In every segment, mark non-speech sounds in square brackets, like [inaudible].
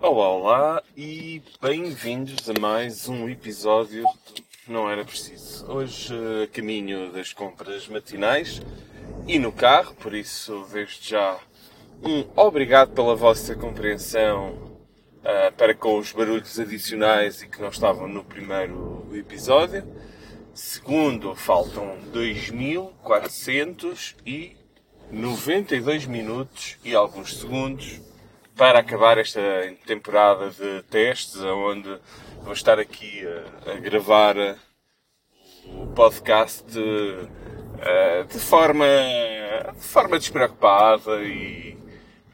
Olá, olá e bem-vindos a mais um episódio Não Era Preciso. Hoje a caminho das compras matinais e no carro, por isso desde já um obrigado pela vossa compreensão uh, para com os barulhos adicionais e que não estavam no primeiro episódio. Segundo, faltam 2492 minutos e alguns segundos para acabar esta temporada de testes, onde vou estar aqui a, a gravar o podcast de, de, forma, de forma despreocupada e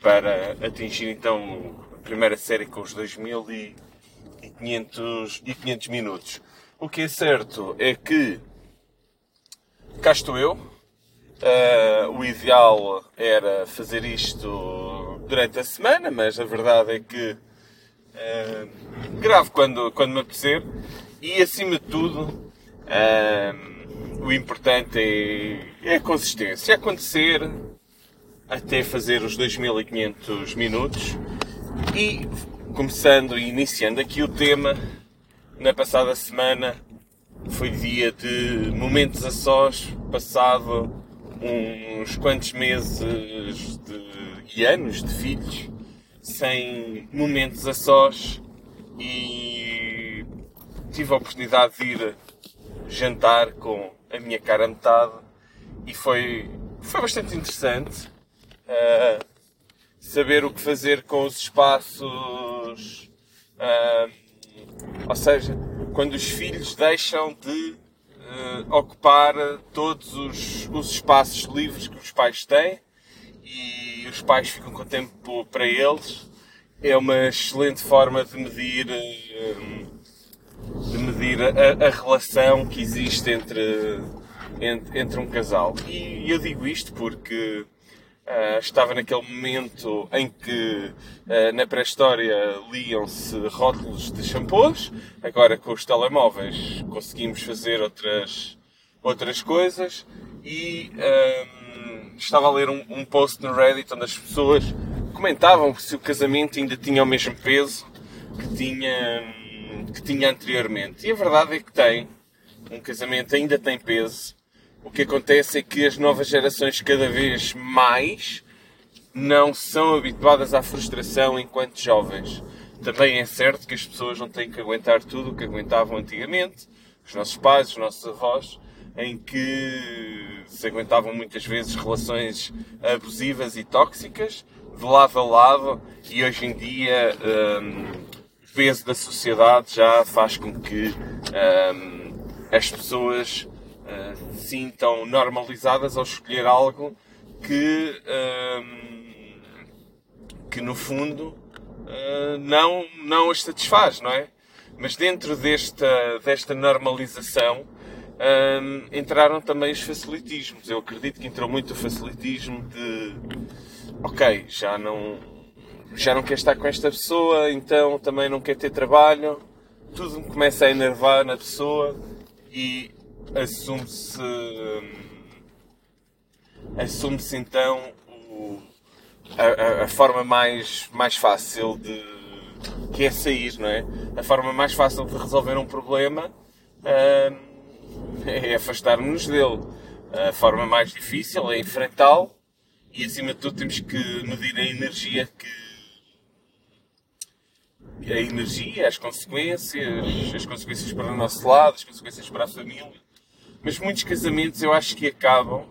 para atingir então a primeira série com os 2500 e 500 minutos. O que é certo é que cá estou eu. Uh, o ideal era fazer isto durante a semana, mas a verdade é que uh, gravo quando, quando me apetecer. E acima de tudo uh, o importante é, é a consistência, é acontecer até fazer os 2500 minutos. E começando e iniciando aqui o tema na passada semana foi dia de momentos a sós, passado uns quantos meses de, anos de filhos, sem momentos a sós. E tive a oportunidade de ir jantar com a minha cara metade. E foi, foi bastante interessante uh, saber o que fazer com os espaços uh, ou seja, quando os filhos deixam de uh, ocupar todos os, os espaços livres que os pais têm e os pais ficam com tempo para eles, é uma excelente forma de medir, uh, de medir a, a, relação que existe entre, entre, entre um casal. E eu digo isto porque Uh, estava naquele momento em que uh, na pré-história liam-se rótulos de shampoos, agora com os telemóveis conseguimos fazer outras, outras coisas. E uh, estava a ler um, um, post no Reddit onde as pessoas comentavam se o casamento ainda tinha o mesmo peso que tinha, que tinha anteriormente. E a verdade é que tem. Um casamento ainda tem peso o que acontece é que as novas gerações cada vez mais não são habituadas à frustração enquanto jovens. Também é certo que as pessoas não têm que aguentar tudo o que aguentavam antigamente, os nossos pais, os nossos avós, em que se aguentavam muitas vezes relações abusivas e tóxicas, de lado a lado, e hoje em dia um, o peso da sociedade já faz com que um, as pessoas uh, sintam normalizadas ao escolher algo que, uh, que no fundo uh, não, não as satisfaz, não é? Mas dentro desta, desta normalização entraram também os facilitismos. Eu acredito que entrou muito o facilitismo de ok, já não, já não quer estar com esta pessoa, então também não quer ter trabalho, tudo me começa a enervar na pessoa e assume-se assume-se então o, a, a, forma mais, mais fácil de que é sair, não é? A forma mais fácil de resolver um problema uh, [laughs] é afastar-nos dele. A forma mais difícil é enfrentá-lo e acima de tudo temos que medir a energia que a energia, as consequências, as consequências para o nosso lado, as consequências para a família. Mas muitos casamentos eu acho que acabam,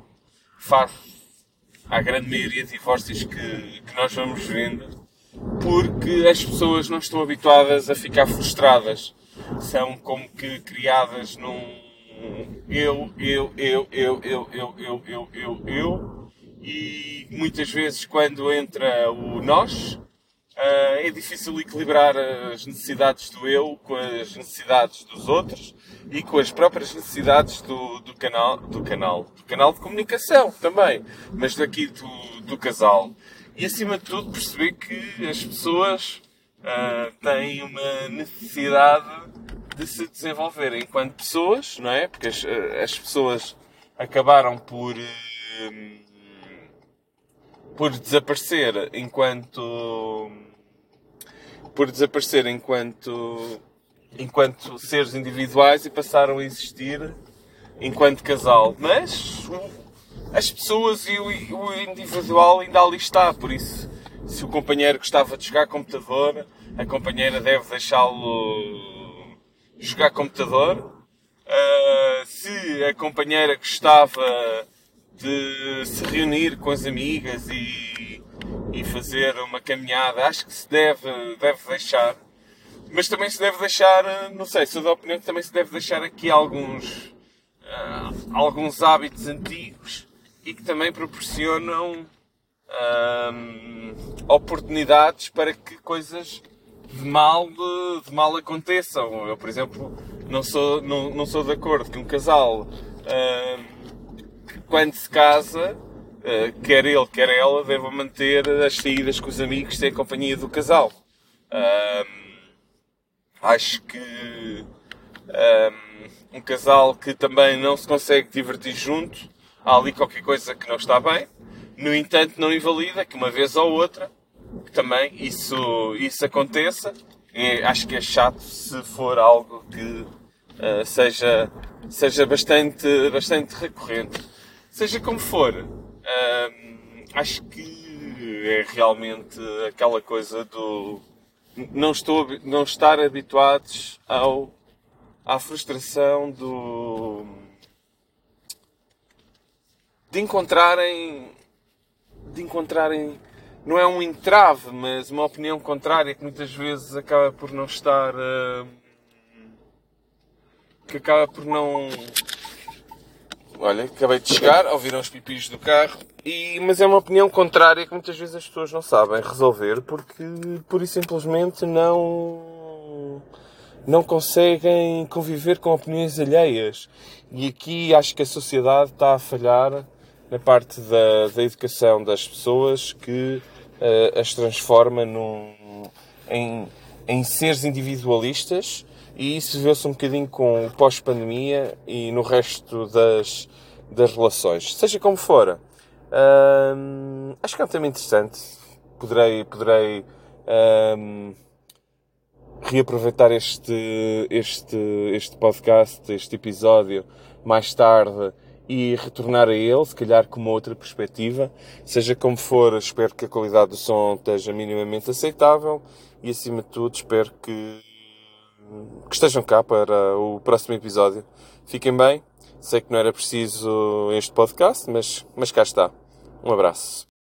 face à grande maioria de divórcios que, que nós vamos vendo, porque as pessoas não estão habituadas a ficar frustradas. São como que criadas num eu, eu, eu, eu, eu, eu, eu, eu, eu, eu, e muitas vezes quando entra o nós, Uh, é difícil equilibrar as necessidades do eu com as necessidades dos outros e com as próprias necessidades do, do canal, do canal, do canal de comunicação também, mas daqui do, do casal. E acima de tudo perceber que as pessoas uh, têm uma necessidade de se desenvolver enquanto pessoas, não é? Porque as, as pessoas acabaram por uh, por desaparecer enquanto por desaparecer enquanto, enquanto seres individuais e passaram a existir enquanto casal. Mas as pessoas e o individual ainda ali está, por isso, se o companheiro gostava de jogar computador, a companheira deve deixá-lo jogar computador. Uh, se a companheira gostava de se reunir com as amigas e, e fazer uma caminhada, acho que se deve, deve deixar. Mas também se deve deixar, não sei, sou da opinião que também se deve deixar aqui alguns, uh, alguns hábitos antigos e que também proporcionam uh, oportunidades para que coisas de mal, de, de, mal aconteçam. Eu, por exemplo, não sou, não, não sou de acordo que um casal, uh, quando se casa, uh, quer ele, quer ela, deva manter as saídas com os amigos sem a companhia do casal. Uh, acho que um casal que também não se consegue divertir junto, há ali qualquer coisa que não está bem. No entanto, não invalida que uma vez ou outra que também isso, isso aconteça. E acho que é chato se for algo que uh, seja, seja bastante, bastante recorrente. Seja como for, uh, acho que é realmente aquela coisa do não, estou, não estar habituados ao, à frustração do de encontrarem de encontrarem não é um entrave, mas uma opinião contrária que muitas vezes acaba por não estar. Uh, que acaba por não. Olha, acabei de chegar, ouviram os pipis do carro, e, mas é uma opinião contrária que muitas vezes as pessoas não sabem resolver porque, por e simplesmente, não. não conseguem conviver com opiniões alheias. E aqui acho que a sociedade está a falhar na parte da, da educação das pessoas que uh, as transforma num, em, em seres individualistas e isso vê-se um bocadinho com o pós-pandemia e no resto das, das relações. Seja como for, acho que é um tema interessante. Poderei, poderei reaproveitar este, este, este podcast, este episódio mais tarde e retornar a ele, se calhar com uma outra perspectiva. Seja como for, espero que a qualidade do som esteja minimamente aceitável e, acima de tudo, espero que, que estejam cá para o próximo episódio. Fiquem bem. Sei que não era preciso este podcast, mas, mas cá está. Um abraço.